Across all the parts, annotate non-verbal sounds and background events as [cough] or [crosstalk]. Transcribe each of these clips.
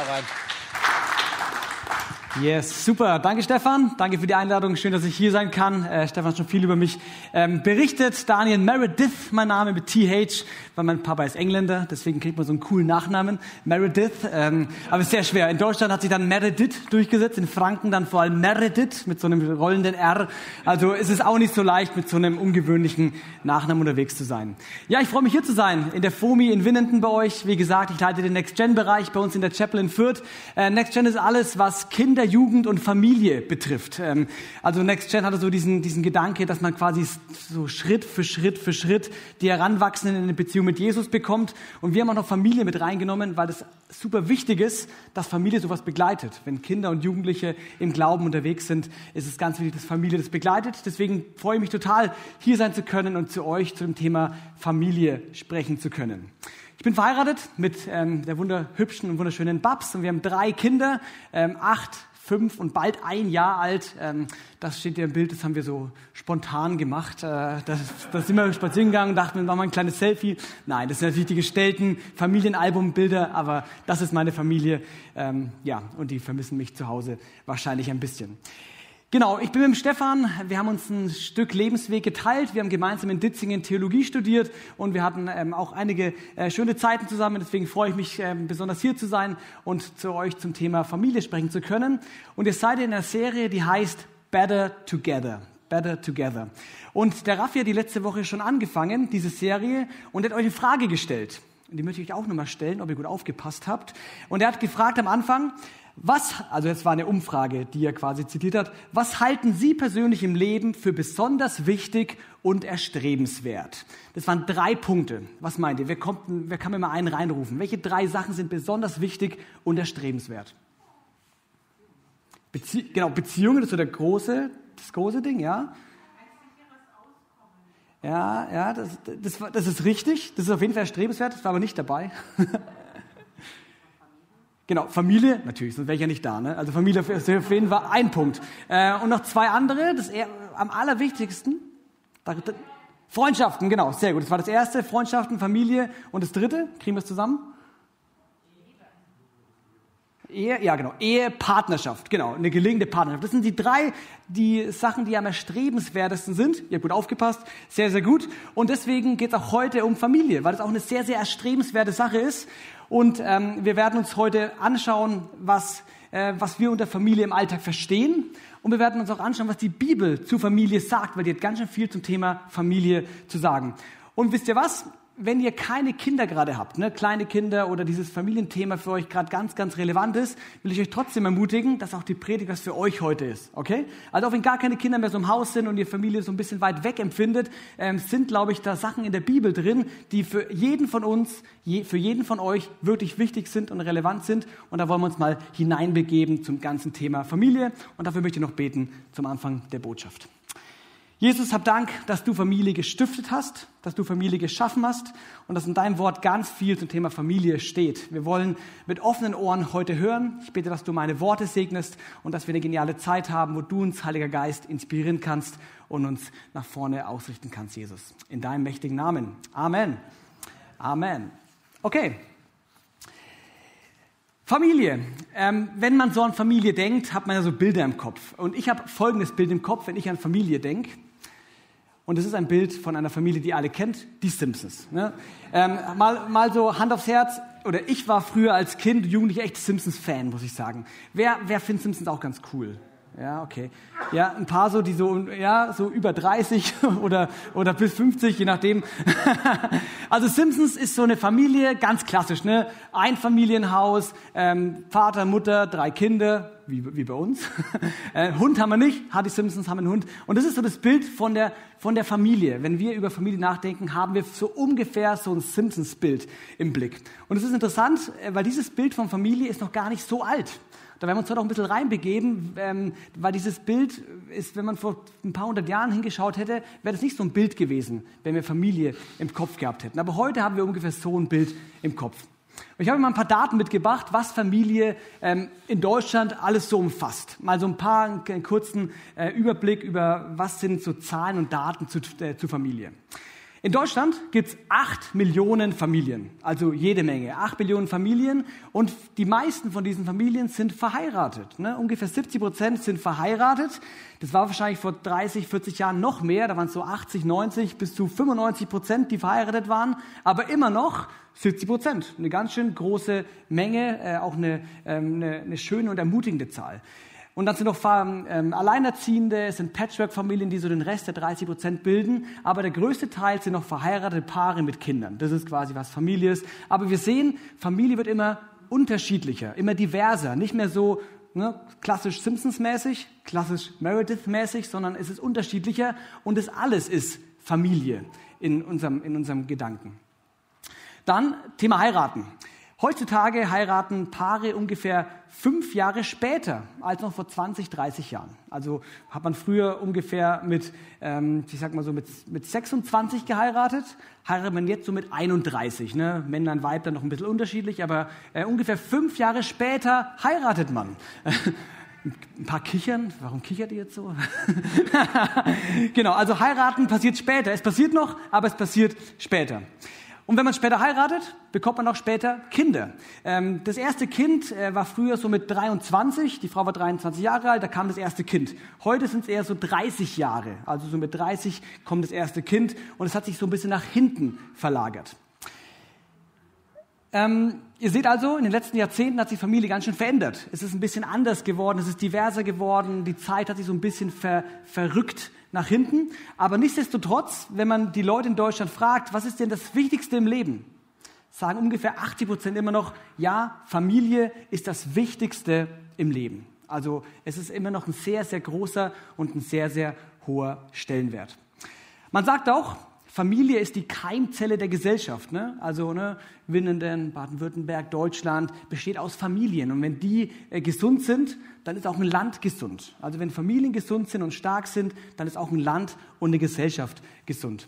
Hau rein. Yes, super. Danke, Stefan. Danke für die Einladung. Schön, dass ich hier sein kann. Äh, Stefan hat schon viel über mich ähm, berichtet. Daniel Meredith, mein Name mit TH, weil mein Papa ist Engländer. Deswegen kriegt man so einen coolen Nachnamen. Meredith. Ähm, aber ist sehr schwer. In Deutschland hat sich dann Meredith durchgesetzt. In Franken dann vor allem Meredith mit so einem rollenden R. Also es ist auch nicht so leicht, mit so einem ungewöhnlichen Nachnamen unterwegs zu sein. Ja, ich freue mich hier zu sein. In der FOMI in Winnenden bei euch. Wie gesagt, ich leite den Next-Gen-Bereich bei uns in der Chapel in Fürth. Äh, Next-Gen ist alles, was Kinder Kinder, Jugend und Familie betrifft. Ähm, also Next Gen hatte so diesen, diesen Gedanke, dass man quasi so Schritt für Schritt für Schritt die Heranwachsenden in eine Beziehung mit Jesus bekommt. Und wir haben auch noch Familie mit reingenommen, weil das super wichtig ist, dass Familie sowas begleitet. Wenn Kinder und Jugendliche im Glauben unterwegs sind, ist es ganz wichtig, dass Familie das begleitet. Deswegen freue ich mich total, hier sein zu können und zu euch zu dem Thema Familie sprechen zu können. Ich bin verheiratet mit ähm, der wunderhübschen und wunderschönen Babs und wir haben drei Kinder, ähm, acht, fünf und bald ein Jahr alt. Ähm, das steht hier im Bild, das haben wir so spontan gemacht. Äh, das sind wir spazieren gegangen dachten, wir machen mal ein kleines Selfie. Nein, das sind natürlich die gestellten Familienalbumbilder, aber das ist meine Familie. Ähm, ja, und die vermissen mich zu Hause wahrscheinlich ein bisschen. Genau, ich bin mit dem Stefan. Wir haben uns ein Stück Lebensweg geteilt. Wir haben gemeinsam in Ditzingen Theologie studiert und wir hatten ähm, auch einige äh, schöne Zeiten zusammen. Deswegen freue ich mich ähm, besonders hier zu sein und zu euch zum Thema Familie sprechen zu können. Und ihr seid in einer Serie, die heißt Better Together. Better Together. Und der Raffi hat die letzte Woche schon angefangen, diese Serie, und hat euch eine Frage gestellt. Und die möchte ich euch auch nochmal stellen, ob ihr gut aufgepasst habt. Und er hat gefragt am Anfang, was, also jetzt war eine Umfrage, die er quasi zitiert hat, was halten Sie persönlich im Leben für besonders wichtig und erstrebenswert? Das waren drei Punkte. Was meint ihr? Wer, kommt, wer kann mir mal einen reinrufen? Welche drei Sachen sind besonders wichtig und erstrebenswert? Bezie genau, Beziehungen, das ist so der große, das große Ding, ja? Ja, ja, das, das, das ist richtig. Das ist auf jeden Fall erstrebenswert. Das war aber nicht dabei. [laughs] Genau, Familie, natürlich, sonst wäre ich ja nicht da. Ne? Also Familie auf jeden Fall ein Punkt. Äh, und noch zwei andere, das eher, am allerwichtigsten. Freundschaften, genau, sehr gut. Das war das erste, Freundschaften, Familie. Und das dritte, kriegen wir es zusammen? Ehe, ja genau, Ehe, Partnerschaft, genau, eine gelingende Partnerschaft. Das sind die drei die Sachen, die am erstrebenswertesten sind. Ihr habt gut aufgepasst, sehr, sehr gut. Und deswegen geht es auch heute um Familie, weil das auch eine sehr, sehr erstrebenswerte Sache ist. Und ähm, wir werden uns heute anschauen, was, äh, was wir unter Familie im Alltag verstehen. Und wir werden uns auch anschauen, was die Bibel zu Familie sagt, weil die hat ganz schön viel zum Thema Familie zu sagen. Und wisst ihr was? Wenn ihr keine Kinder gerade habt, ne, kleine Kinder oder dieses Familienthema für euch gerade ganz, ganz relevant ist, will ich euch trotzdem ermutigen, dass auch die Predigt was für euch heute ist. Okay? Also auch wenn gar keine Kinder mehr so im Haus sind und ihr Familie so ein bisschen weit weg empfindet, ähm, sind, glaube ich, da Sachen in der Bibel drin, die für jeden von uns, je, für jeden von euch wirklich wichtig sind und relevant sind. Und da wollen wir uns mal hineinbegeben zum ganzen Thema Familie. Und dafür möchte ich noch beten zum Anfang der Botschaft. Jesus, hab Dank, dass du Familie gestiftet hast, dass du Familie geschaffen hast und dass in deinem Wort ganz viel zum Thema Familie steht. Wir wollen mit offenen Ohren heute hören. Ich bitte, dass du meine Worte segnest und dass wir eine geniale Zeit haben, wo du uns, Heiliger Geist, inspirieren kannst und uns nach vorne ausrichten kannst, Jesus. In deinem mächtigen Namen. Amen. Amen. Okay. Familie. Ähm, wenn man so an Familie denkt, hat man ja so Bilder im Kopf. Und ich habe folgendes Bild im Kopf, wenn ich an Familie denke. Und es ist ein Bild von einer Familie, die alle kennt, die Simpsons. Ne? Ähm, mal, mal so Hand aufs Herz, oder ich war früher als Kind, Jugendlicher echt Simpsons-Fan, muss ich sagen. Wer, wer findet Simpsons auch ganz cool? Ja, okay. Ja, ein paar so, die so, ja, so über 30 [laughs] oder, oder bis 50, je nachdem. [laughs] also Simpsons ist so eine Familie, ganz klassisch, ne? Ein Familienhaus, ähm, Vater, Mutter, drei Kinder, wie, wie bei uns. [laughs] äh, Hund haben wir nicht, Hardy Simpsons haben einen Hund. Und das ist so das Bild von der, von der Familie. Wenn wir über Familie nachdenken, haben wir so ungefähr so ein Simpsons-Bild im Blick. Und es ist interessant, äh, weil dieses Bild von Familie ist noch gar nicht so alt. Da werden wir uns heute auch ein bisschen reinbegeben, ähm, weil dieses Bild ist, wenn man vor ein paar hundert Jahren hingeschaut hätte, wäre das nicht so ein Bild gewesen, wenn wir Familie im Kopf gehabt hätten. Aber heute haben wir ungefähr so ein Bild im Kopf. Ich habe mal ein paar Daten mitgebracht, was Familie ähm, in Deutschland alles so umfasst. Mal so ein paar einen kurzen äh, Überblick über, was sind so Zahlen und Daten zu, äh, zu Familie. In Deutschland gibt es acht Millionen Familien, also jede Menge, acht Millionen Familien und die meisten von diesen Familien sind verheiratet. Ne? Ungefähr 70 Prozent sind verheiratet. Das war wahrscheinlich vor 30, 40 Jahren noch mehr, da waren es so 80, 90 bis zu 95 Prozent, die verheiratet waren, aber immer noch 70 Prozent. Eine ganz schön große Menge, äh, auch eine, ähm, eine, eine schöne und ermutigende Zahl. Und dann sind noch ähm, Alleinerziehende, es sind Patchwork-Familien, die so den Rest der 30 Prozent bilden. Aber der größte Teil sind noch verheiratete Paare mit Kindern. Das ist quasi was Familie ist. Aber wir sehen, Familie wird immer unterschiedlicher, immer diverser. Nicht mehr so ne, klassisch Simpsons-mäßig, klassisch Meredith-mäßig, sondern es ist unterschiedlicher und es alles ist Familie in unserem, in unserem Gedanken. Dann Thema heiraten. Heutzutage heiraten Paare ungefähr fünf Jahre später als noch vor 20, 30 Jahren. Also hat man früher ungefähr mit, ähm, ich sag mal so mit, mit 26 geheiratet, heiratet man jetzt so mit 31. Ne? Männer und Weib dann noch ein bisschen unterschiedlich, aber äh, ungefähr fünf Jahre später heiratet man. ein paar kichern. Warum kichert ihr jetzt so? [laughs] genau, also heiraten passiert später. Es passiert noch, aber es passiert später. Und wenn man später heiratet, bekommt man auch später Kinder. Ähm, das erste Kind äh, war früher so mit 23, die Frau war 23 Jahre alt, da kam das erste Kind. Heute sind es eher so 30 Jahre, also so mit 30 kommt das erste Kind und es hat sich so ein bisschen nach hinten verlagert. Ähm, ihr seht also, in den letzten Jahrzehnten hat sich Familie ganz schön verändert. Es ist ein bisschen anders geworden, es ist diverser geworden, die Zeit hat sich so ein bisschen ver verrückt nach hinten. Aber nichtsdestotrotz, wenn man die Leute in Deutschland fragt, was ist denn das Wichtigste im Leben? Sagen ungefähr 80 Prozent immer noch, ja, Familie ist das Wichtigste im Leben. Also es ist immer noch ein sehr, sehr großer und ein sehr, sehr hoher Stellenwert. Man sagt auch, Familie ist die Keimzelle der Gesellschaft. Ne? Also ne, Winnenden, Baden-Württemberg, Deutschland besteht aus Familien. Und wenn die äh, gesund sind, dann ist auch ein Land gesund. Also wenn Familien gesund sind und stark sind, dann ist auch ein Land und eine Gesellschaft gesund.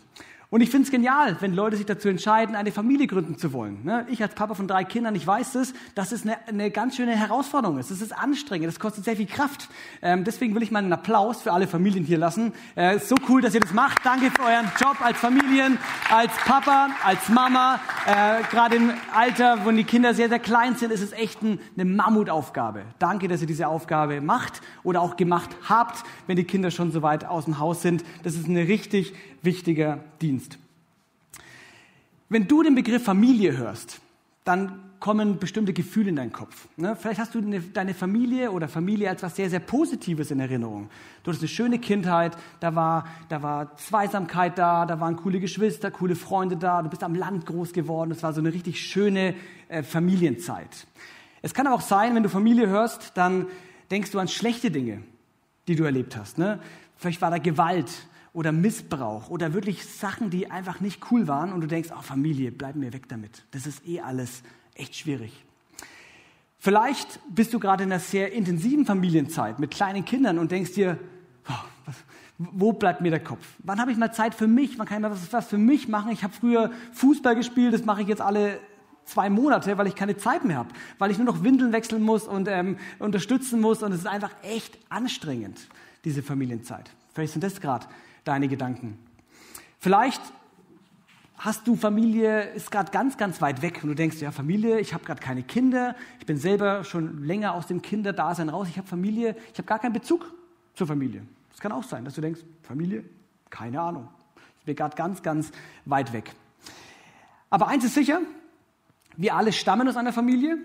Und ich finde es genial, wenn Leute sich dazu entscheiden, eine Familie gründen zu wollen. Ne? Ich als Papa von drei Kindern, ich weiß das, dass es eine, eine ganz schöne Herausforderung ist. Es ist anstrengend, es kostet sehr viel Kraft. Ähm, deswegen will ich mal einen Applaus für alle Familien hier lassen. Äh, so cool, dass ihr das macht. Danke für euren Job als Familien, als Papa, als Mama. Äh, Gerade im Alter, wo die Kinder sehr, sehr klein sind, ist es echt ein, eine Mammutaufgabe. Danke, dass ihr diese Aufgabe macht oder auch gemacht habt, wenn die Kinder schon so weit aus dem Haus sind. Das ist eine richtig wichtiger Dienst. Wenn du den Begriff Familie hörst, dann kommen bestimmte Gefühle in deinen Kopf. Ne? Vielleicht hast du eine, deine Familie oder Familie als etwas sehr, sehr Positives in Erinnerung. Du hattest eine schöne Kindheit, da war, da war Zweisamkeit da, da waren coole Geschwister, coole Freunde da, du bist am Land groß geworden, es war so eine richtig schöne äh, Familienzeit. Es kann aber auch sein, wenn du Familie hörst, dann denkst du an schlechte Dinge, die du erlebt hast. Ne? Vielleicht war da Gewalt, oder Missbrauch oder wirklich Sachen, die einfach nicht cool waren und du denkst, oh Familie, bleib mir weg damit. Das ist eh alles echt schwierig. Vielleicht bist du gerade in einer sehr intensiven Familienzeit mit kleinen Kindern und denkst dir, oh, was, wo bleibt mir der Kopf? Wann habe ich mal Zeit für mich? Wann kann ich mal was, was für mich machen? Ich habe früher Fußball gespielt, das mache ich jetzt alle zwei Monate, weil ich keine Zeit mehr habe, weil ich nur noch Windeln wechseln muss und ähm, unterstützen muss und es ist einfach echt anstrengend, diese Familienzeit. Vielleicht sind das gerade deine Gedanken. Vielleicht hast du Familie, ist gerade ganz, ganz weit weg und du denkst, ja, Familie, ich habe gerade keine Kinder, ich bin selber schon länger aus dem Kinderdasein raus, ich habe Familie, ich habe gar keinen Bezug zur Familie. Das kann auch sein, dass du denkst, Familie, keine Ahnung, ich bin gerade ganz, ganz weit weg. Aber eins ist sicher, wir alle stammen aus einer Familie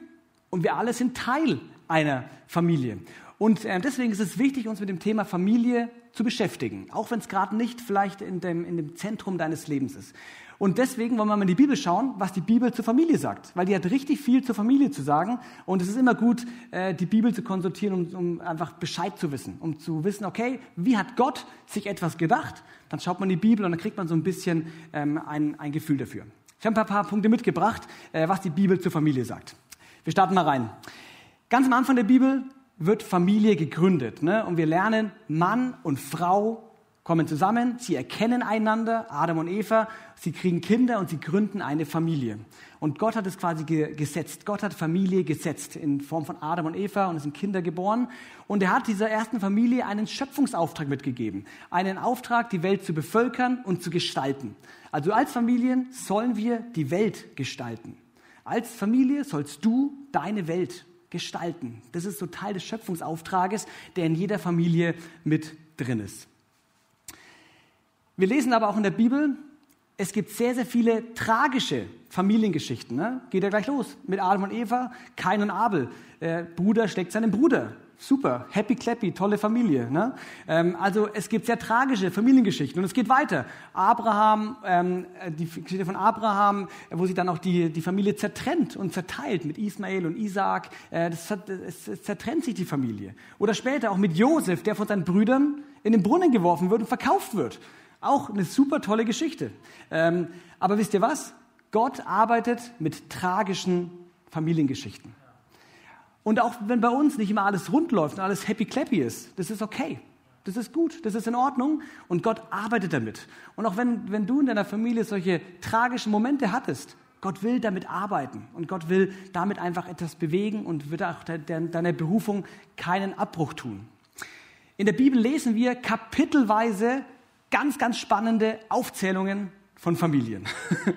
und wir alle sind Teil einer Familie. Und äh, deswegen ist es wichtig, uns mit dem Thema Familie zu beschäftigen, auch wenn es gerade nicht vielleicht in dem, in dem Zentrum deines Lebens ist. Und deswegen wollen wir mal in die Bibel schauen, was die Bibel zur Familie sagt, weil die hat richtig viel zur Familie zu sagen. Und es ist immer gut, äh, die Bibel zu konsultieren, um, um einfach Bescheid zu wissen, um zu wissen, okay, wie hat Gott sich etwas gedacht? Dann schaut man in die Bibel und dann kriegt man so ein bisschen ähm, ein, ein Gefühl dafür. Ich habe ein paar, Punkte mitgebracht, äh, was die Bibel zur Familie sagt. Wir starten mal rein. Ganz am Anfang der Bibel wird Familie gegründet. Ne? Und wir lernen, Mann und Frau kommen zusammen, sie erkennen einander, Adam und Eva, sie kriegen Kinder und sie gründen eine Familie. Und Gott hat es quasi gesetzt. Gott hat Familie gesetzt in Form von Adam und Eva und es sind Kinder geboren. Und er hat dieser ersten Familie einen Schöpfungsauftrag mitgegeben. Einen Auftrag, die Welt zu bevölkern und zu gestalten. Also als Familien sollen wir die Welt gestalten. Als Familie sollst du deine Welt gestalten. Das ist so Teil des Schöpfungsauftrages, der in jeder Familie mit drin ist. Wir lesen aber auch in der Bibel, es gibt sehr, sehr viele tragische Familiengeschichten. Ne? Geht ja gleich los mit Adam und Eva, Kain und Abel. Der Bruder schlägt seinen Bruder. Super, happy clappy, tolle Familie. Ne? Ähm, also es gibt sehr tragische Familiengeschichten und es geht weiter. Abraham, ähm, die Geschichte von Abraham, wo sich dann auch die, die Familie zertrennt und zerteilt mit Ismael und Isaac. Äh, das, es zertrennt sich die Familie. Oder später auch mit Josef, der von seinen Brüdern in den Brunnen geworfen wird und verkauft wird. Auch eine super tolle Geschichte. Ähm, aber wisst ihr was? Gott arbeitet mit tragischen Familiengeschichten. Und auch wenn bei uns nicht immer alles rund läuft und alles happy clappy ist, das ist okay. Das ist gut, das ist in Ordnung und Gott arbeitet damit. Und auch wenn, wenn du in deiner Familie solche tragischen Momente hattest, Gott will damit arbeiten und Gott will damit einfach etwas bewegen und wird auch deiner Berufung keinen Abbruch tun. In der Bibel lesen wir kapitelweise ganz, ganz spannende Aufzählungen von Familien.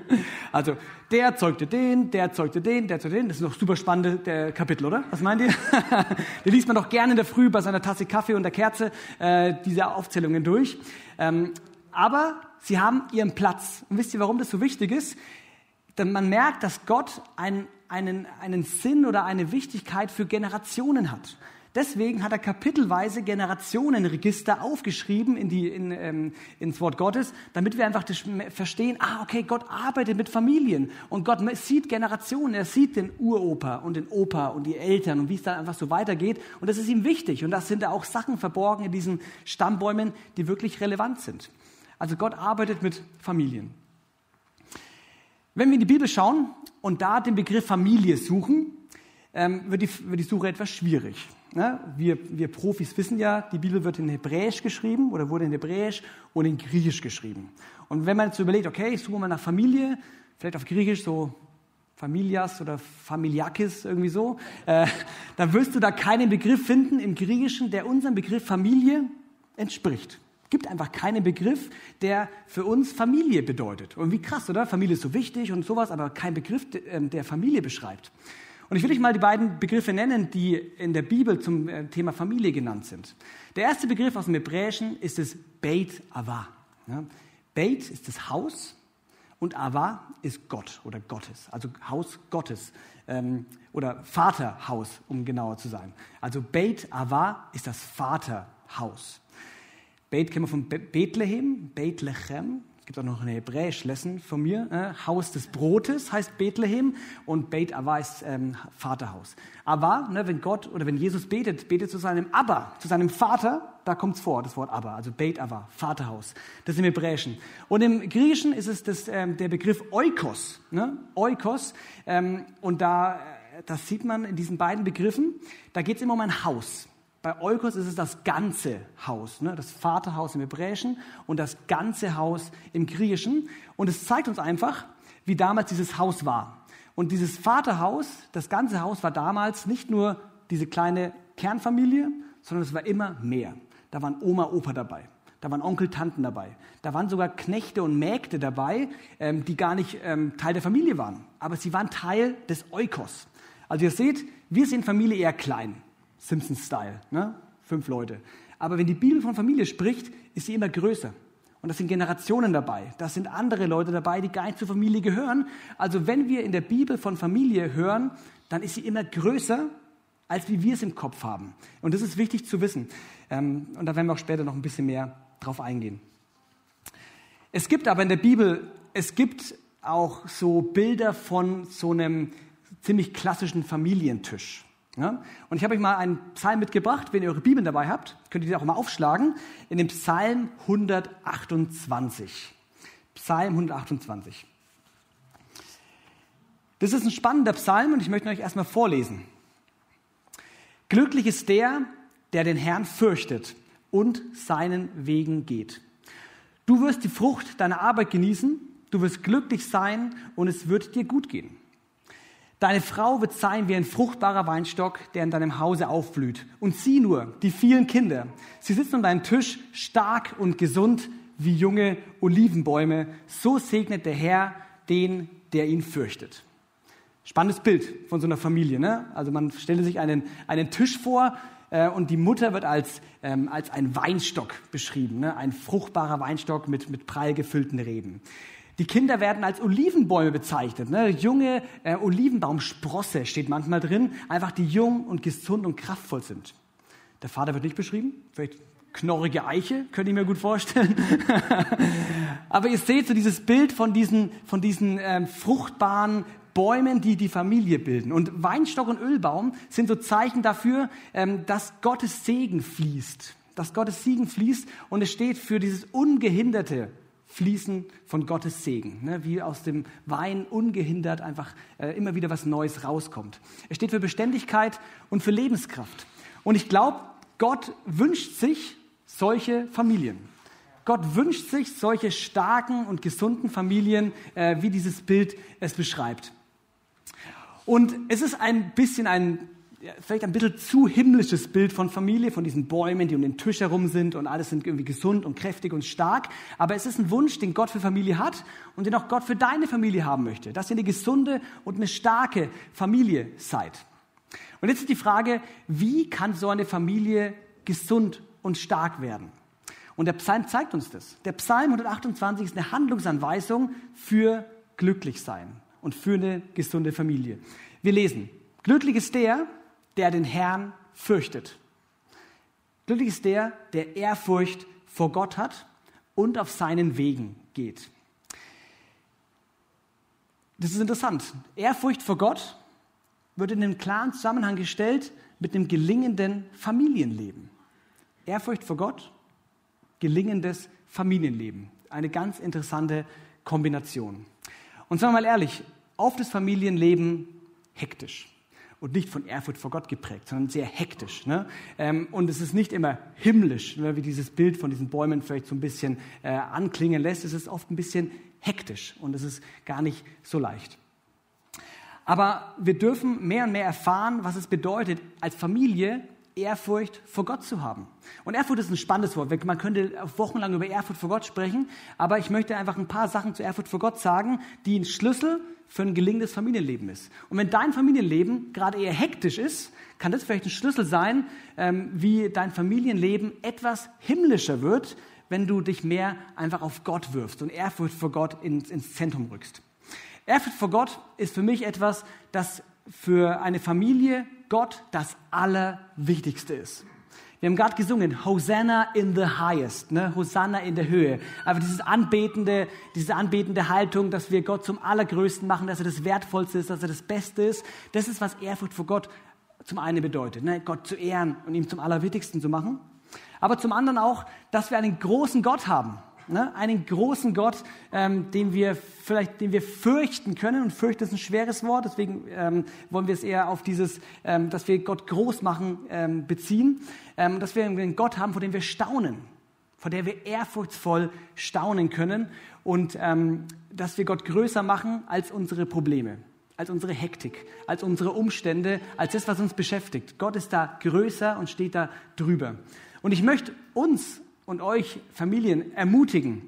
[laughs] also der zeugte den, der zeugte den, der zeugte den. Das ist noch super spannende Kapitel, oder? Was meint ihr? [laughs] Die liest man doch gerne in der Früh bei seiner Tasse Kaffee und der Kerze äh, diese Aufzählungen durch. Ähm, aber sie haben ihren Platz. Und wisst ihr, warum das so wichtig ist? Denn man merkt, dass Gott einen, einen, einen Sinn oder eine Wichtigkeit für Generationen hat. Deswegen hat er kapitelweise Generationenregister aufgeschrieben in die, in, ähm, ins Wort Gottes, damit wir einfach verstehen, ah, okay, Gott arbeitet mit Familien und Gott sieht Generationen, er sieht den Uropa und den Opa und die Eltern und wie es dann einfach so weitergeht und das ist ihm wichtig und da sind da auch Sachen verborgen in diesen Stammbäumen, die wirklich relevant sind. Also Gott arbeitet mit Familien. Wenn wir in die Bibel schauen und da den Begriff Familie suchen, ähm, wird, die, wird die Suche etwas schwierig. Ne? Wir, wir Profis wissen ja, die Bibel wird in Hebräisch geschrieben oder wurde in Hebräisch und in Griechisch geschrieben. Und wenn man jetzt überlegt, okay, ich suche mal nach Familie, vielleicht auf Griechisch so Familias oder Familiakis, irgendwie so, äh, dann wirst du da keinen Begriff finden im Griechischen, der unserem Begriff Familie entspricht. Gibt einfach keinen Begriff, der für uns Familie bedeutet. Und wie krass, oder? Familie ist so wichtig und sowas, aber kein Begriff, ähm, der Familie beschreibt. Und ich will euch mal die beiden Begriffe nennen, die in der Bibel zum äh, Thema Familie genannt sind. Der erste Begriff aus dem Hebräischen ist das Beit Ava. Ja, Beit ist das Haus und Ava ist Gott oder Gottes, also Haus Gottes ähm, oder Vaterhaus, um genauer zu sein. Also Beit Ava ist das Vaterhaus. Beit kennen wir von Bethlehem, Bethlehem, gibt auch noch eine Hebräisch-Lesson von mir. Äh, Haus des Brotes heißt Bethlehem und Beit Ava ist ähm, Vaterhaus. Aber ne, wenn Gott oder wenn Jesus betet, betet zu seinem Abba, zu seinem Vater, da kommt es vor, das Wort Abba, also Beit Ava, Vaterhaus. Das ist im Hebräischen. Und im Griechischen ist es das, ähm, der Begriff Oikos. Ne? Oikos. Ähm, und da, äh, das sieht man in diesen beiden Begriffen. Da geht es immer um ein Haus. Bei Eukos ist es das ganze Haus, ne? das Vaterhaus im Hebräischen und das ganze Haus im Griechischen. Und es zeigt uns einfach, wie damals dieses Haus war. Und dieses Vaterhaus, das ganze Haus war damals nicht nur diese kleine Kernfamilie, sondern es war immer mehr. Da waren Oma, Opa dabei. Da waren Onkel, Tanten dabei. Da waren sogar Knechte und Mägde dabei, ähm, die gar nicht ähm, Teil der Familie waren. Aber sie waren Teil des Eukos. Also ihr seht, wir sind Familie eher klein. Simpsons-Style, ne? fünf Leute. Aber wenn die Bibel von Familie spricht, ist sie immer größer. Und das sind Generationen dabei. Das sind andere Leute dabei, die gar nicht zur Familie gehören. Also wenn wir in der Bibel von Familie hören, dann ist sie immer größer, als wie wir es im Kopf haben. Und das ist wichtig zu wissen. Ähm, und da werden wir auch später noch ein bisschen mehr drauf eingehen. Es gibt aber in der Bibel, es gibt auch so Bilder von so einem ziemlich klassischen Familientisch. Ja? Und ich habe euch mal einen Psalm mitgebracht. Wenn ihr eure Bibeln dabei habt, könnt ihr die auch mal aufschlagen. In dem Psalm 128. Psalm 128. Das ist ein spannender Psalm und ich möchte euch erstmal vorlesen. Glücklich ist der, der den Herrn fürchtet und seinen Wegen geht. Du wirst die Frucht deiner Arbeit genießen, du wirst glücklich sein und es wird dir gut gehen. Deine Frau wird sein wie ein fruchtbarer Weinstock, der in deinem Hause aufblüht. Und sieh nur, die vielen Kinder. Sie sitzen um deinem Tisch, stark und gesund wie junge Olivenbäume. So segnet der Herr den, der ihn fürchtet. Spannendes Bild von so einer Familie. Ne? Also man stelle sich einen, einen Tisch vor äh, und die Mutter wird als, ähm, als ein Weinstock beschrieben. Ne? Ein fruchtbarer Weinstock mit, mit prall gefüllten Reben. Die Kinder werden als Olivenbäume bezeichnet. Ne? Junge äh, Olivenbaumsprosse steht manchmal drin, einfach die jung und gesund und kraftvoll sind. Der Vater wird nicht beschrieben, vielleicht knorrige Eiche, könnte ich mir gut vorstellen. [laughs] Aber ihr seht so dieses Bild von diesen, von diesen ähm, fruchtbaren Bäumen, die die Familie bilden. Und Weinstock und Ölbaum sind so Zeichen dafür, ähm, dass Gottes Segen fließt. Dass Gottes Segen fließt und es steht für dieses ungehinderte Fließen von Gottes Segen, ne, wie aus dem Wein ungehindert einfach äh, immer wieder was Neues rauskommt. Es steht für Beständigkeit und für Lebenskraft. Und ich glaube, Gott wünscht sich solche Familien. Gott wünscht sich solche starken und gesunden Familien, äh, wie dieses Bild es beschreibt. Und es ist ein bisschen ein vielleicht ein bisschen zu himmlisches Bild von Familie, von diesen Bäumen, die um den Tisch herum sind und alles sind irgendwie gesund und kräftig und stark. Aber es ist ein Wunsch, den Gott für Familie hat und den auch Gott für deine Familie haben möchte, dass ihr eine gesunde und eine starke Familie seid. Und jetzt ist die Frage, wie kann so eine Familie gesund und stark werden? Und der Psalm zeigt uns das. Der Psalm 128 ist eine Handlungsanweisung für glücklich sein und für eine gesunde Familie. Wir lesen, glücklich ist der, der den Herrn fürchtet. Glücklich ist der, der Ehrfurcht vor Gott hat und auf seinen Wegen geht. Das ist interessant. Ehrfurcht vor Gott wird in einen klaren Zusammenhang gestellt mit einem gelingenden Familienleben. Ehrfurcht vor Gott, gelingendes Familienleben. Eine ganz interessante Kombination. Und sagen wir mal ehrlich, oft ist Familienleben hektisch und nicht von Ehrfurcht vor Gott geprägt, sondern sehr hektisch. Ne? Ähm, und es ist nicht immer himmlisch, ne, wie dieses Bild von diesen Bäumen vielleicht so ein bisschen äh, anklingen lässt. Es ist oft ein bisschen hektisch und es ist gar nicht so leicht. Aber wir dürfen mehr und mehr erfahren, was es bedeutet, als Familie Ehrfurcht vor Gott zu haben. Und Ehrfurcht ist ein spannendes Wort. Man könnte wochenlang über Ehrfurcht vor Gott sprechen, aber ich möchte einfach ein paar Sachen zu Ehrfurcht vor Gott sagen, die ein Schlüssel für ein gelingendes Familienleben ist. Und wenn dein Familienleben gerade eher hektisch ist, kann das vielleicht ein Schlüssel sein, ähm, wie dein Familienleben etwas himmlischer wird, wenn du dich mehr einfach auf Gott wirfst und Ehrfurcht vor Gott ins, Zentrum rückst. Ehrfurcht vor Gott ist für mich etwas, das für eine Familie Gott das Allerwichtigste ist. Wir haben gerade gesungen, Hosanna in the highest, ne? Hosanna in der Höhe. Aber dieses anbetende, diese anbetende Haltung, dass wir Gott zum Allergrößten machen, dass er das Wertvollste ist, dass er das Beste ist, das ist, was Ehrfurcht vor Gott zum einen bedeutet, ne? Gott zu ehren und ihm zum Allerwichtigsten zu machen. Aber zum anderen auch, dass wir einen großen Gott haben, Ne? Einen großen Gott, ähm, den wir vielleicht, den wir fürchten können. Und fürchten ist ein schweres Wort, deswegen ähm, wollen wir es eher auf dieses, ähm, dass wir Gott groß machen, ähm, beziehen. Ähm, dass wir einen Gott haben, vor dem wir staunen, vor dem wir ehrfurchtsvoll staunen können. Und ähm, dass wir Gott größer machen als unsere Probleme als unsere Hektik, als unsere Umstände, als das, was uns beschäftigt. Gott ist da größer und steht da drüber. Und ich möchte uns und euch Familien ermutigen,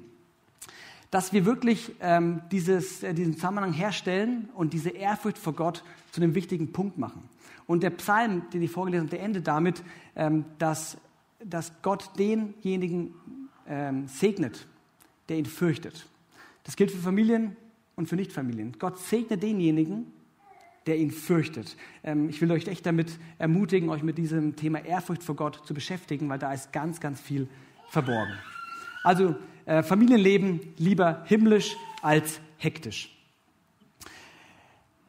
dass wir wirklich ähm, dieses, äh, diesen Zusammenhang herstellen und diese Ehrfurcht vor Gott zu einem wichtigen Punkt machen. Und der Psalm, den ich vorgelesen habe, der endet damit, ähm, dass, dass Gott denjenigen ähm, segnet, der ihn fürchtet. Das gilt für Familien und für Nichtfamilien. Gott segnet denjenigen, der ihn fürchtet. Ähm, ich will euch echt damit ermutigen, euch mit diesem Thema Ehrfurcht vor Gott zu beschäftigen, weil da ist ganz, ganz viel verborgen. Also äh, Familienleben lieber himmlisch als hektisch.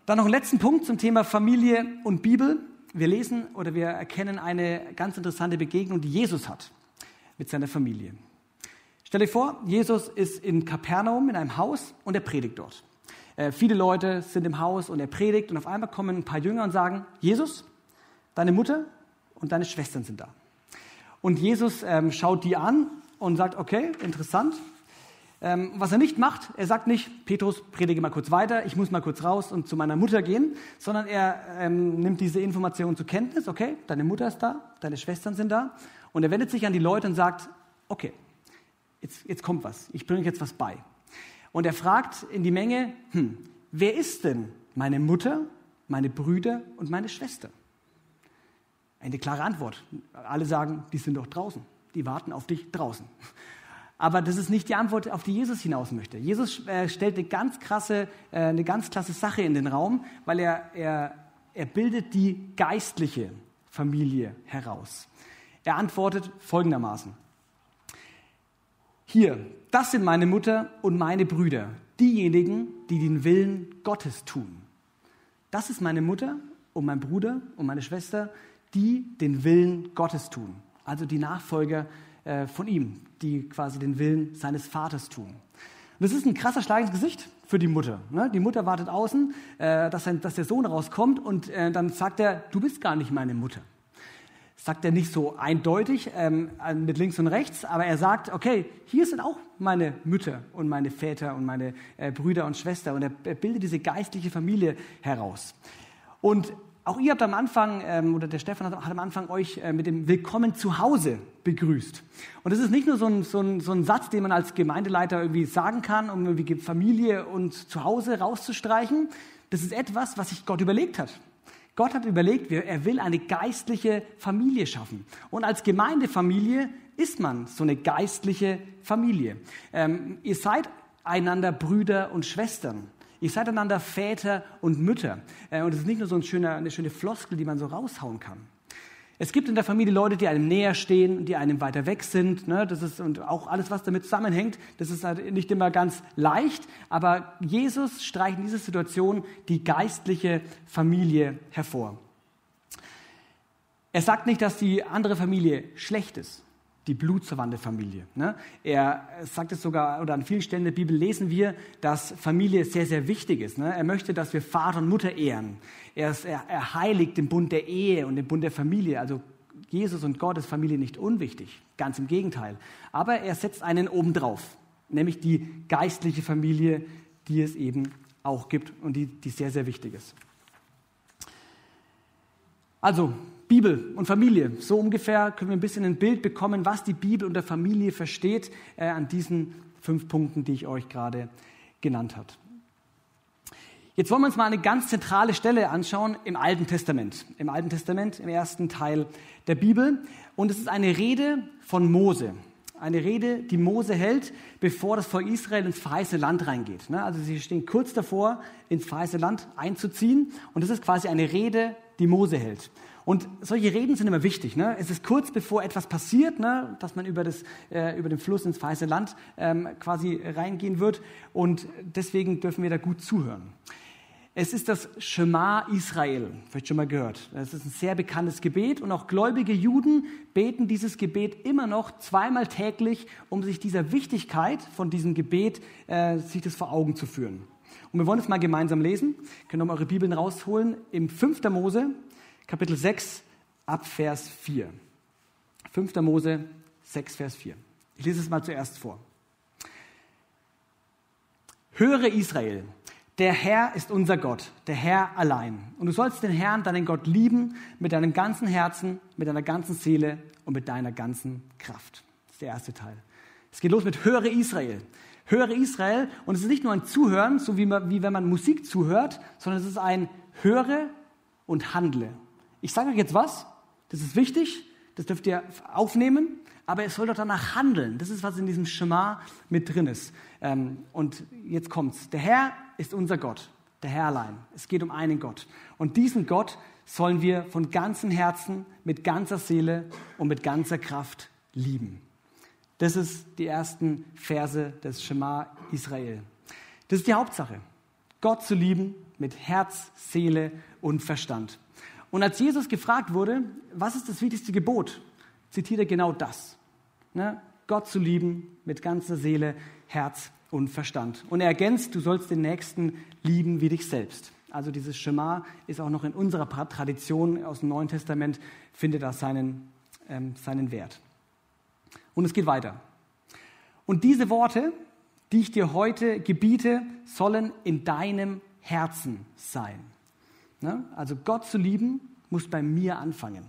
Dann noch einen letzten Punkt zum Thema Familie und Bibel. Wir lesen oder wir erkennen eine ganz interessante Begegnung, die Jesus hat mit seiner Familie. Stell dir vor, Jesus ist in Kapernaum in einem Haus und er predigt dort. Äh, viele Leute sind im Haus und er predigt und auf einmal kommen ein paar Jünger und sagen, Jesus, deine Mutter und deine Schwestern sind da. Und Jesus ähm, schaut die an und sagt, okay, interessant. Ähm, was er nicht macht, er sagt nicht, Petrus, predige mal kurz weiter, ich muss mal kurz raus und zu meiner Mutter gehen, sondern er ähm, nimmt diese Information zur Kenntnis, okay, deine Mutter ist da, deine Schwestern sind da, und er wendet sich an die Leute und sagt, okay, jetzt, jetzt kommt was, ich bringe jetzt was bei. Und er fragt in die Menge, hm, wer ist denn meine Mutter, meine Brüder und meine Schwester? Eine klare Antwort. Alle sagen, die sind doch draußen. Die warten auf dich draußen. Aber das ist nicht die Antwort, auf die Jesus hinaus möchte. Jesus äh, stellt eine ganz krasse, äh, eine ganz klasse Sache in den Raum, weil er, er, er bildet die geistliche Familie heraus. Er antwortet folgendermaßen. Hier, das sind meine Mutter und meine Brüder, diejenigen, die den Willen Gottes tun. Das ist meine Mutter und mein Bruder und meine Schwester, die den Willen Gottes tun. Also die Nachfolger äh, von ihm, die quasi den Willen seines Vaters tun. Und das ist ein krasser Schlag ins Gesicht für die Mutter. Ne? Die Mutter wartet außen, äh, dass, ein, dass, der Sohn rauskommt und äh, dann sagt er, du bist gar nicht meine Mutter. sagt er nicht so eindeutig ähm, mit links und rechts, aber er sagt, okay, hier sind auch meine Mütter und meine Väter und meine äh, Brüder und Schwestern und er, bildet diese geistliche Familie heraus. Und auch ihr habt am Anfang, ähm, oder der Stefan hat, hat am Anfang euch äh, mit dem Willkommen zu Hause begrüßt. Und das ist nicht nur so ein, so, ein, so ein Satz, den man als Gemeindeleiter irgendwie sagen kann, um irgendwie Familie und Zuhause rauszustreichen. Das ist etwas, was sich Gott überlegt hat. Gott hat überlegt, er will eine geistliche Familie schaffen. Und als Gemeindefamilie ist man so eine geistliche Familie. Ähm, ihr seid einander Brüder und Schwestern. Ihr seid einander Väter und Mütter. Äh, und es ist nicht nur so ein schöner, eine schöne Floskel, die man so raushauen kann. Es gibt in der Familie Leute, die einem näher stehen, die einem weiter weg sind. Ne? Das ist, und auch alles, was damit zusammenhängt, das ist halt nicht immer ganz leicht. Aber Jesus streicht in dieser Situation die geistliche Familie hervor. Er sagt nicht, dass die andere Familie schlecht ist die blutsverwandte Familie. Ne? Er sagt es sogar, oder an vielen Stellen der Bibel lesen wir, dass Familie sehr, sehr wichtig ist. Ne? Er möchte, dass wir Vater und Mutter ehren. Er, ist, er, er heiligt den Bund der Ehe und den Bund der Familie. Also Jesus und Gott ist Familie nicht unwichtig, ganz im Gegenteil. Aber er setzt einen obendrauf, nämlich die geistliche Familie, die es eben auch gibt und die, die sehr, sehr wichtig ist. Also, Bibel und Familie. So ungefähr können wir ein bisschen ein Bild bekommen, was die Bibel unter Familie versteht, äh, an diesen fünf Punkten, die ich euch gerade genannt habe. Jetzt wollen wir uns mal eine ganz zentrale Stelle anschauen im Alten Testament. Im Alten Testament, im ersten Teil der Bibel. Und es ist eine Rede von Mose. Eine Rede, die Mose hält, bevor das Volk Israel ins verheißene Land reingeht. Ne? Also sie stehen kurz davor, ins verheißene Land einzuziehen. Und das ist quasi eine Rede, die Mose hält. Und solche Reden sind immer wichtig. Ne? Es ist kurz bevor etwas passiert, ne? dass man über, das, äh, über den Fluss ins weiße Land ähm, quasi reingehen wird. Und deswegen dürfen wir da gut zuhören. Es ist das Shema Israel, vielleicht schon mal gehört. Das ist ein sehr bekanntes Gebet und auch gläubige Juden beten dieses Gebet immer noch zweimal täglich, um sich dieser Wichtigkeit von diesem Gebet, äh, sich das vor Augen zu führen. Und wir wollen es mal gemeinsam lesen. Ihr könnt ihr eure Bibeln rausholen. Im 5. Mose, Kapitel 6 ab Vers 4. 5. Mose 6, Vers 4. Ich lese es mal zuerst vor. Höre Israel, der Herr ist unser Gott, der Herr allein. Und du sollst den Herrn, deinen Gott, lieben mit deinem ganzen Herzen, mit deiner ganzen Seele und mit deiner ganzen Kraft. Das ist der erste Teil. Es geht los mit Höre Israel. Höre Israel. Und es ist nicht nur ein Zuhören, so wie, man, wie wenn man Musik zuhört, sondern es ist ein Höre und Handle. Ich sage euch jetzt was, das ist wichtig, das dürft ihr aufnehmen, aber es soll doch danach handeln. Das ist, was in diesem Schema mit drin ist. Ähm, und jetzt kommt's. Der Herr ist unser Gott, der Herr allein. Es geht um einen Gott. Und diesen Gott sollen wir von ganzem Herzen, mit ganzer Seele und mit ganzer Kraft lieben. Das ist die ersten Verse des Schema Israel. Das ist die Hauptsache. Gott zu lieben mit Herz, Seele und Verstand. Und als Jesus gefragt wurde, was ist das wichtigste Gebot, zitiert er genau das. Ne? Gott zu lieben mit ganzer Seele, Herz und Verstand. Und er ergänzt, du sollst den Nächsten lieben wie dich selbst. Also dieses Schema ist auch noch in unserer Tradition aus dem Neuen Testament, findet das seinen, ähm, seinen Wert. Und es geht weiter. Und diese Worte, die ich dir heute gebiete, sollen in deinem Herzen sein. Ne? Also Gott zu lieben, muss bei mir anfangen.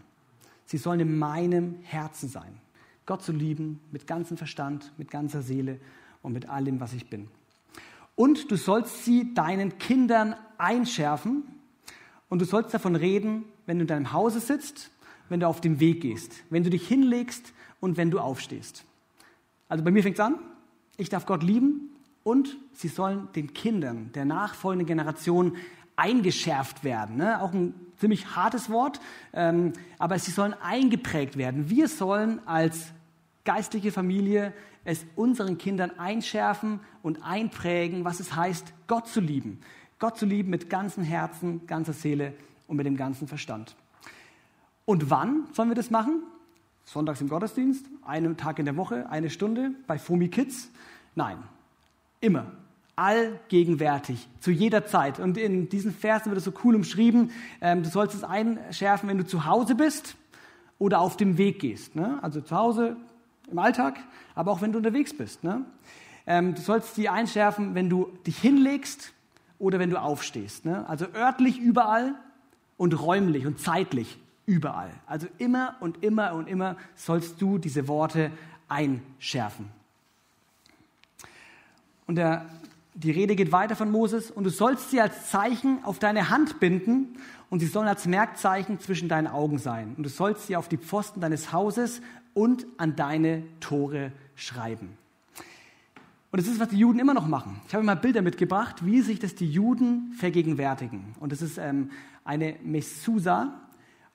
Sie sollen in meinem Herzen sein. Gott zu lieben mit ganzem Verstand, mit ganzer Seele und mit allem, was ich bin. Und du sollst sie deinen Kindern einschärfen und du sollst davon reden, wenn du in deinem Hause sitzt, wenn du auf dem Weg gehst, wenn du dich hinlegst und wenn du aufstehst. Also bei mir fängt es an, ich darf Gott lieben und sie sollen den Kindern der nachfolgenden Generation eingeschärft werden. Ne? Auch ein ziemlich hartes Wort, ähm, aber sie sollen eingeprägt werden. Wir sollen als geistliche Familie es unseren Kindern einschärfen und einprägen, was es heißt, Gott zu lieben. Gott zu lieben mit ganzem Herzen, ganzer Seele und mit dem ganzen Verstand. Und wann sollen wir das machen? Sonntags im Gottesdienst, einen Tag in der Woche, eine Stunde bei Fomi Kids? Nein, immer. Allgegenwärtig, zu jeder Zeit. Und in diesen Versen wird es so cool umschrieben, ähm, du sollst es einschärfen, wenn du zu Hause bist oder auf dem Weg gehst. Ne? Also zu Hause im Alltag, aber auch wenn du unterwegs bist. Ne? Ähm, du sollst sie einschärfen, wenn du dich hinlegst oder wenn du aufstehst. Ne? Also örtlich überall und räumlich und zeitlich überall. Also immer und immer und immer sollst du diese Worte einschärfen. Und der, die Rede geht weiter von Moses. Und du sollst sie als Zeichen auf deine Hand binden und sie sollen als Merkzeichen zwischen deinen Augen sein. Und du sollst sie auf die Pfosten deines Hauses und an deine Tore schreiben. Und das ist, was die Juden immer noch machen. Ich habe mal Bilder mitgebracht, wie sich das die Juden vergegenwärtigen. Und das ist ähm, eine Messusa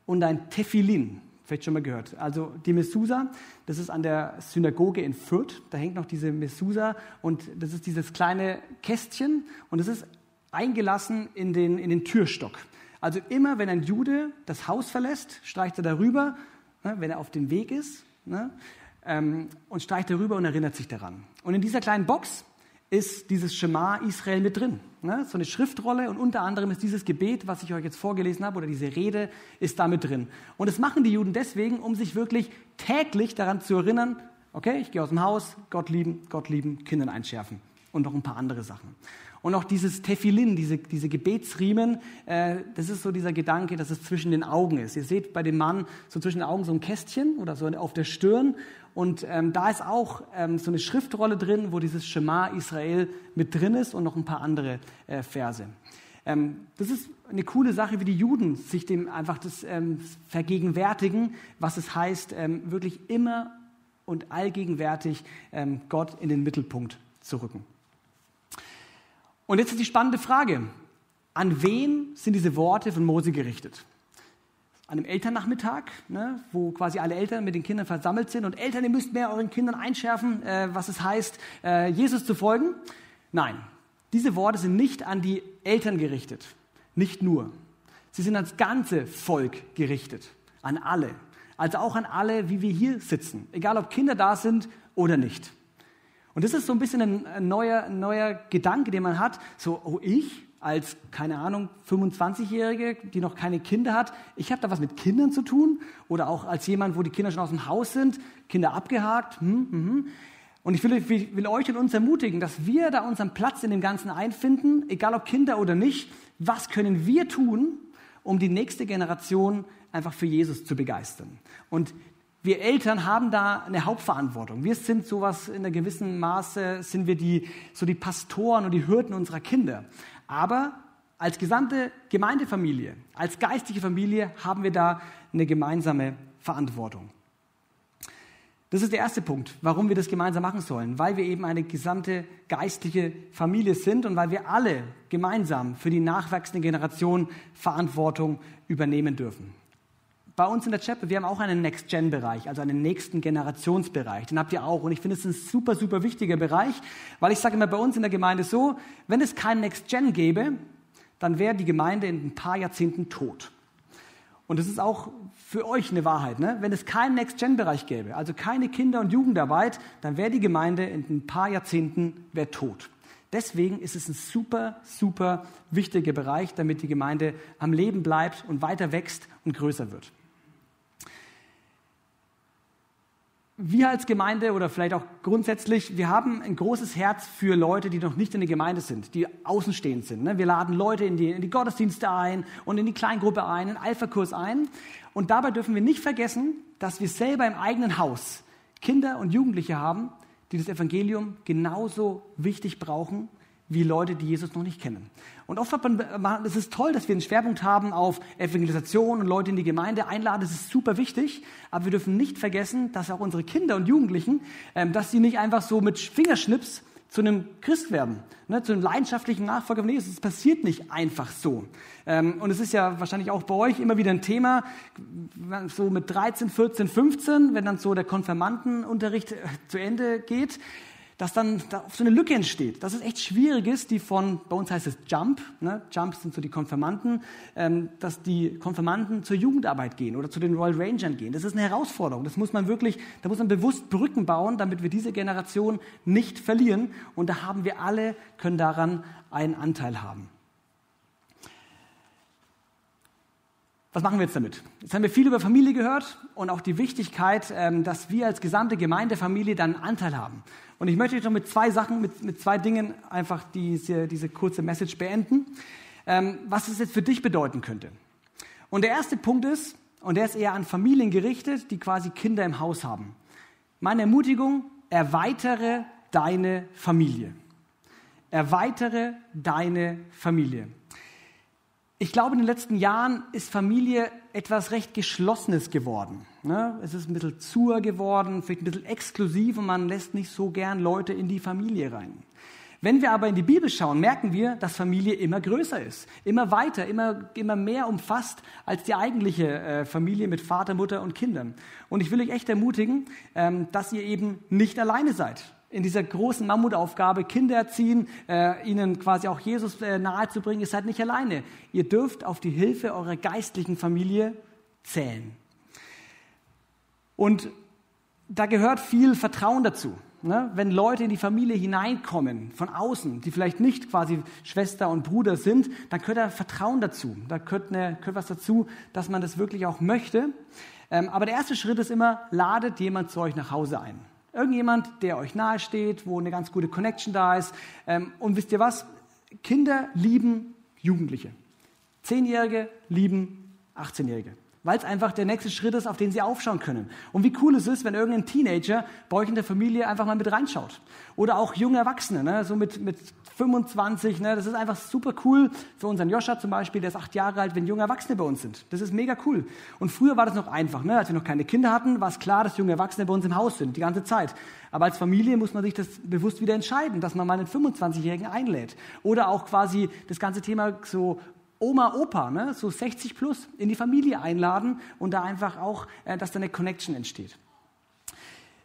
und ein Tefillin. Vielleicht schon mal gehört. Also die Messusa, das ist an der Synagoge in Fürth. Da hängt noch diese Messusa und das ist dieses kleine Kästchen und es ist eingelassen in den, in den Türstock. Also immer, wenn ein Jude das Haus verlässt, streicht er darüber, ne, wenn er auf dem Weg ist, ne, ähm, und streicht darüber und erinnert sich daran. Und in dieser kleinen Box ist dieses Schema Israel mit drin. Ne? So eine Schriftrolle und unter anderem ist dieses Gebet, was ich euch jetzt vorgelesen habe, oder diese Rede, ist da mit drin. Und das machen die Juden deswegen, um sich wirklich täglich daran zu erinnern, okay, ich gehe aus dem Haus, Gott lieben, Gott lieben, Kindern einschärfen und noch ein paar andere Sachen. Und auch dieses Tefillin, diese, diese Gebetsriemen, äh, das ist so dieser Gedanke, dass es zwischen den Augen ist. Ihr seht bei dem Mann so zwischen den Augen so ein Kästchen oder so auf der Stirn. Und ähm, da ist auch ähm, so eine Schriftrolle drin, wo dieses Schema Israel mit drin ist und noch ein paar andere äh, Verse. Ähm, das ist eine coole Sache, wie die Juden sich dem einfach das ähm, vergegenwärtigen, was es heißt, ähm, wirklich immer und allgegenwärtig ähm, Gott in den Mittelpunkt zu rücken. Und jetzt ist die spannende Frage, an wen sind diese Worte von Mose gerichtet? An einem Elternnachmittag, ne, wo quasi alle Eltern mit den Kindern versammelt sind und Eltern, ihr müsst mehr euren Kindern einschärfen, äh, was es heißt, äh, Jesus zu folgen. Nein, diese Worte sind nicht an die Eltern gerichtet, nicht nur. Sie sind ans ganze Volk gerichtet, an alle. Also auch an alle, wie wir hier sitzen, egal ob Kinder da sind oder nicht. Und das ist so ein bisschen ein, neuer, ein neuer Gedanke, den man hat. So, oh, ich als, keine Ahnung, 25-Jährige, die noch keine Kinder hat, ich habe da was mit Kindern zu tun. Oder auch als jemand, wo die Kinder schon aus dem Haus sind, Kinder abgehakt. Hm, hm, hm. Und ich will, will euch und uns ermutigen, dass wir da unseren Platz in dem Ganzen einfinden, egal ob Kinder oder nicht. Was können wir tun, um die nächste Generation einfach für Jesus zu begeistern? Und wir Eltern haben da eine Hauptverantwortung. Wir sind sowas in einer gewissen Maße, sind wir die, so die Pastoren und die Hürden unserer Kinder. Aber als gesamte Gemeindefamilie, als geistige Familie haben wir da eine gemeinsame Verantwortung. Das ist der erste Punkt, warum wir das gemeinsam machen sollen, weil wir eben eine gesamte geistliche Familie sind und weil wir alle gemeinsam für die nachwachsende Generation Verantwortung übernehmen dürfen bei uns in der Chapel, wir haben auch einen Next-Gen-Bereich, also einen nächsten Generationsbereich. Den habt ihr auch. Und ich finde, es ist ein super, super wichtiger Bereich, weil ich sage immer bei uns in der Gemeinde so, wenn es kein Next-Gen gäbe, dann wäre die Gemeinde in ein paar Jahrzehnten tot. Und das ist auch für euch eine Wahrheit. Ne? Wenn es keinen Next-Gen-Bereich gäbe, also keine Kinder- und Jugendarbeit, dann wäre die Gemeinde in ein paar Jahrzehnten tot. Deswegen ist es ein super, super wichtiger Bereich, damit die Gemeinde am Leben bleibt und weiter wächst und größer wird. Wir als Gemeinde oder vielleicht auch grundsätzlich, wir haben ein großes Herz für Leute, die noch nicht in der Gemeinde sind, die außenstehend sind. Ne? Wir laden Leute in die, in die Gottesdienste ein und in die Kleingruppe ein, in Alpha-Kurs ein. Und dabei dürfen wir nicht vergessen, dass wir selber im eigenen Haus Kinder und Jugendliche haben, die das Evangelium genauso wichtig brauchen wie Leute, die Jesus noch nicht kennen. Und oft hat man, es ist toll, dass wir einen Schwerpunkt haben auf Evangelisation und Leute in die Gemeinde einladen. Das ist super wichtig. Aber wir dürfen nicht vergessen, dass auch unsere Kinder und Jugendlichen, ähm, dass sie nicht einfach so mit Fingerschnips zu einem Christ werden, ne, zu einem leidenschaftlichen Nachfolger von Jesus. Es passiert nicht einfach so. Ähm, und es ist ja wahrscheinlich auch bei euch immer wieder ein Thema, so mit 13, 14, 15, wenn dann so der Konfirmandenunterricht äh, zu Ende geht dass dann da so eine Lücke entsteht, dass es echt schwierig ist, die von, bei uns heißt es Jump, ne? Jump sind so die Konfirmanden, ähm, dass die Konfirmanden zur Jugendarbeit gehen oder zu den Royal Rangers gehen. Das ist eine Herausforderung. Das muss man wirklich, da muss man bewusst Brücken bauen, damit wir diese Generation nicht verlieren. Und da haben wir alle, können daran einen Anteil haben. Was machen wir jetzt damit? Jetzt haben wir viel über Familie gehört und auch die Wichtigkeit, ähm, dass wir als gesamte Gemeindefamilie dann Anteil haben. Und ich möchte euch noch mit zwei Sachen, mit, mit zwei Dingen einfach diese, diese kurze Message beenden, ähm, was es jetzt für dich bedeuten könnte. Und der erste Punkt ist, und der ist eher an Familien gerichtet, die quasi Kinder im Haus haben. Meine Ermutigung, erweitere deine Familie. Erweitere deine Familie. Ich glaube, in den letzten Jahren ist Familie etwas recht Geschlossenes geworden. Ne? Es ist ein bisschen zuer geworden, vielleicht ein bisschen exklusiv und man lässt nicht so gern Leute in die Familie rein. Wenn wir aber in die Bibel schauen, merken wir, dass Familie immer größer ist, immer weiter, immer, immer mehr umfasst als die eigentliche äh, Familie mit Vater, Mutter und Kindern. Und ich will euch echt ermutigen, ähm, dass ihr eben nicht alleine seid in dieser großen Mammutaufgabe, Kinder erziehen, äh, ihnen quasi auch Jesus äh, nahezubringen. Ihr seid nicht alleine. Ihr dürft auf die Hilfe eurer geistlichen Familie zählen. Und da gehört viel Vertrauen dazu. Ne? Wenn Leute in die Familie hineinkommen, von außen, die vielleicht nicht quasi Schwester und Bruder sind, dann gehört da Vertrauen dazu. Da gehört, eine, gehört was dazu, dass man das wirklich auch möchte. Ähm, aber der erste Schritt ist immer, ladet jemand zu euch nach Hause ein. Irgendjemand, der euch nahesteht, wo eine ganz gute Connection da ist. Ähm, und wisst ihr was? Kinder lieben Jugendliche. Zehnjährige lieben 18-Jährige. Weil es einfach der nächste Schritt ist, auf den sie aufschauen können. Und wie cool es ist, wenn irgendein Teenager bei euch in der Familie einfach mal mit reinschaut. Oder auch junge Erwachsene, ne? so mit, mit 25. Ne? Das ist einfach super cool für unseren Joscha zum Beispiel, der ist acht Jahre alt, wenn junge Erwachsene bei uns sind. Das ist mega cool. Und früher war das noch einfach. Ne? Als wir noch keine Kinder hatten, war es klar, dass junge Erwachsene bei uns im Haus sind, die ganze Zeit. Aber als Familie muss man sich das bewusst wieder entscheiden, dass man mal einen 25-Jährigen einlädt. Oder auch quasi das ganze Thema so Oma, Opa, ne? so 60 plus, in die Familie einladen und da einfach auch, äh, dass da eine Connection entsteht.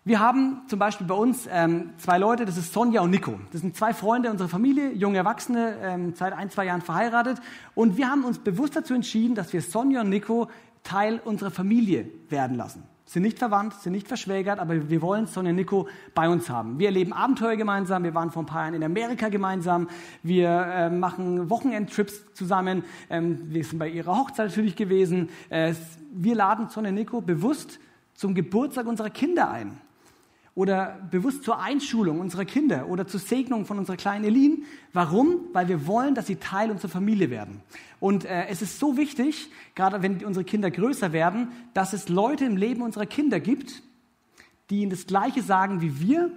Wir haben zum Beispiel bei uns ähm, zwei Leute, das ist Sonja und Nico. Das sind zwei Freunde unserer Familie, junge Erwachsene, ähm, seit ein, zwei Jahren verheiratet. Und wir haben uns bewusst dazu entschieden, dass wir Sonja und Nico Teil unserer Familie werden lassen. Sind nicht verwandt, sind nicht verschwägert, aber wir wollen Sonja und Nico bei uns haben. Wir erleben Abenteuer gemeinsam, wir waren vor ein paar Jahren in Amerika gemeinsam, wir äh, machen Wochenendtrips zusammen, ähm, wir sind bei ihrer Hochzeit natürlich gewesen. Äh, wir laden Sonja und Nico bewusst zum Geburtstag unserer Kinder ein oder bewusst zur Einschulung unserer Kinder oder zur Segnung von unserer kleinen Elin. Warum? Weil wir wollen, dass sie Teil unserer Familie werden. Und äh, es ist so wichtig, gerade wenn unsere Kinder größer werden, dass es Leute im Leben unserer Kinder gibt, die ihnen das Gleiche sagen wie wir,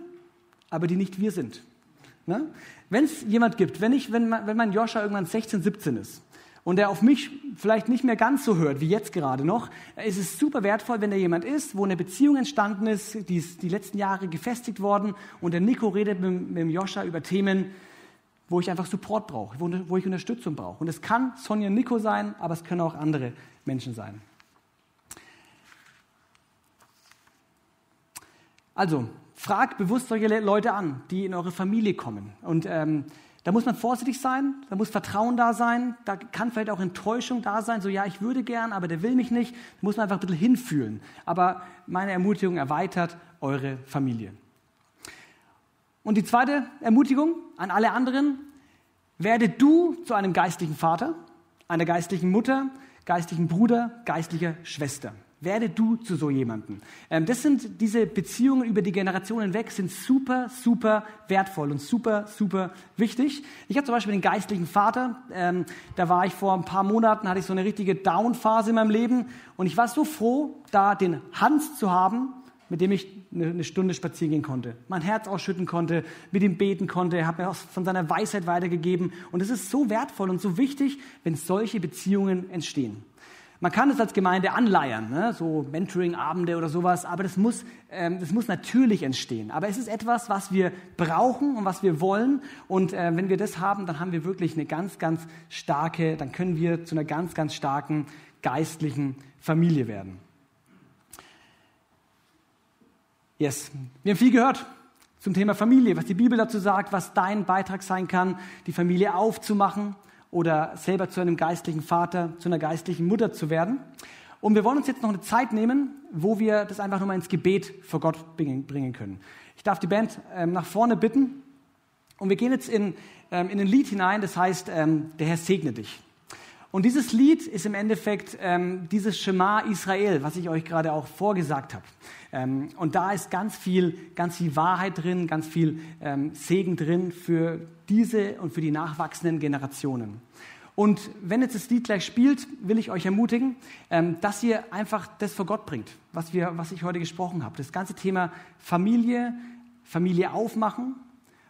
aber die nicht wir sind. Ne? Wenn es jemand gibt, wenn, ich, wenn, wenn mein Joscha irgendwann 16, 17 ist und der auf mich vielleicht nicht mehr ganz so hört wie jetzt gerade noch, ist es super wertvoll, wenn da jemand ist, wo eine Beziehung entstanden ist, die ist die letzten Jahre gefestigt worden und der Nico redet mit, mit dem Joscha über Themen, wo ich einfach Support brauche, wo, wo ich Unterstützung brauche. Und es kann Sonja Nico sein, aber es können auch andere Menschen sein. Also, fragt bewusst solche Leute an, die in eure Familie kommen. Und ähm, da muss man vorsichtig sein, da muss Vertrauen da sein, da kann vielleicht auch Enttäuschung da sein, so ja, ich würde gern, aber der will mich nicht. Da muss man einfach ein bisschen hinfühlen. Aber meine Ermutigung erweitert eure Familie. Und die zweite Ermutigung an alle anderen, werde du zu einem geistlichen Vater, einer geistlichen Mutter, geistlichen Bruder, geistlicher Schwester. Werde du zu so jemandem. Ähm, das sind diese Beziehungen über die Generationen weg, sind super, super wertvoll und super, super wichtig. Ich habe zum Beispiel den geistlichen Vater. Ähm, da war ich vor ein paar Monaten, hatte ich so eine richtige Down-Phase in meinem Leben. Und ich war so froh, da den Hans zu haben, mit dem ich eine Stunde spazieren gehen konnte, mein Herz ausschütten konnte, mit ihm beten konnte. Er hat mir auch von seiner Weisheit weitergegeben. Und es ist so wertvoll und so wichtig, wenn solche Beziehungen entstehen. Man kann es als Gemeinde anleiern, ne? so Mentoring-Abende oder sowas, aber das muss, ähm, das muss natürlich entstehen. Aber es ist etwas, was wir brauchen und was wir wollen. Und äh, wenn wir das haben, dann haben wir wirklich eine ganz, ganz starke, dann können wir zu einer ganz, ganz starken geistlichen Familie werden. Yes, wir haben viel gehört zum Thema Familie, was die Bibel dazu sagt, was dein Beitrag sein kann, die Familie aufzumachen oder selber zu einem geistlichen Vater, zu einer geistlichen Mutter zu werden. Und wir wollen uns jetzt noch eine Zeit nehmen, wo wir das einfach nochmal ins Gebet vor Gott bringen können. Ich darf die Band ähm, nach vorne bitten und wir gehen jetzt in, ähm, in ein Lied hinein, das heißt, ähm, der Herr segne dich. Und dieses Lied ist im Endeffekt ähm, dieses Schema Israel, was ich euch gerade auch vorgesagt habe. Ähm, und da ist ganz viel, ganz viel Wahrheit drin, ganz viel ähm, Segen drin für diese und für die nachwachsenden Generationen. Und wenn jetzt das Lied gleich spielt, will ich euch ermutigen, ähm, dass ihr einfach das vor Gott bringt, was, wir, was ich heute gesprochen habe. Das ganze Thema Familie, Familie aufmachen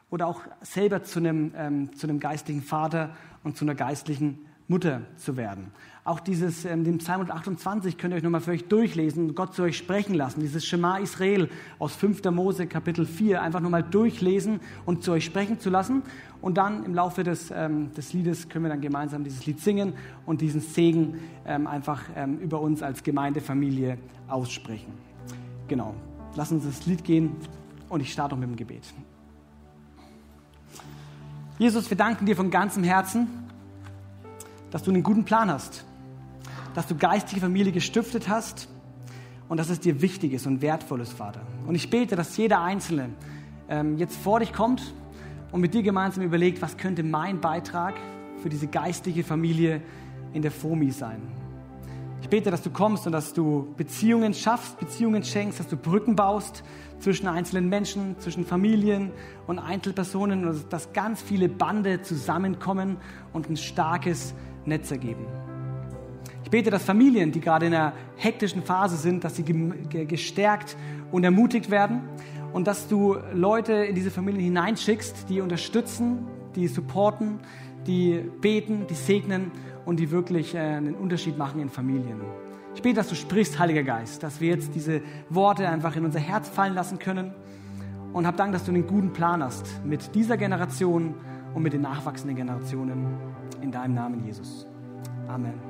oder auch selber zu einem, ähm, zu einem geistlichen Vater und zu einer geistlichen Mutter zu werden. Auch dieses, ähm, den Psalm 128 könnt ihr euch nochmal für euch durchlesen, Gott zu euch sprechen lassen. Dieses Shema Israel aus 5. Mose Kapitel 4 einfach nochmal durchlesen und zu euch sprechen zu lassen. Und dann im Laufe des, ähm, des Liedes können wir dann gemeinsam dieses Lied singen und diesen Segen ähm, einfach ähm, über uns als Gemeindefamilie aussprechen. Genau. Lass uns das Lied gehen und ich starte auch mit dem Gebet. Jesus, wir danken dir von ganzem Herzen dass du einen guten Plan hast, dass du geistige Familie gestiftet hast und dass es dir wichtig ist und wertvoll ist, Vater. Und ich bete, dass jeder Einzelne ähm, jetzt vor dich kommt und mit dir gemeinsam überlegt, was könnte mein Beitrag für diese geistliche Familie in der FOMI sein. Ich bete, dass du kommst und dass du Beziehungen schaffst, Beziehungen schenkst, dass du Brücken baust zwischen einzelnen Menschen, zwischen Familien und Einzelpersonen und dass ganz viele Bande zusammenkommen und ein starkes Netz ergeben. Ich bete, dass Familien, die gerade in einer hektischen Phase sind, dass sie gestärkt und ermutigt werden und dass du Leute in diese Familien hineinschickst, die unterstützen, die supporten, die beten, die segnen und die wirklich äh, einen Unterschied machen in Familien. Ich bete, dass du sprichst, Heiliger Geist, dass wir jetzt diese Worte einfach in unser Herz fallen lassen können und hab Dank, dass du einen guten Plan hast mit dieser Generation und mit den nachwachsenden Generationen. In deinem Namen, Jesus. Amen.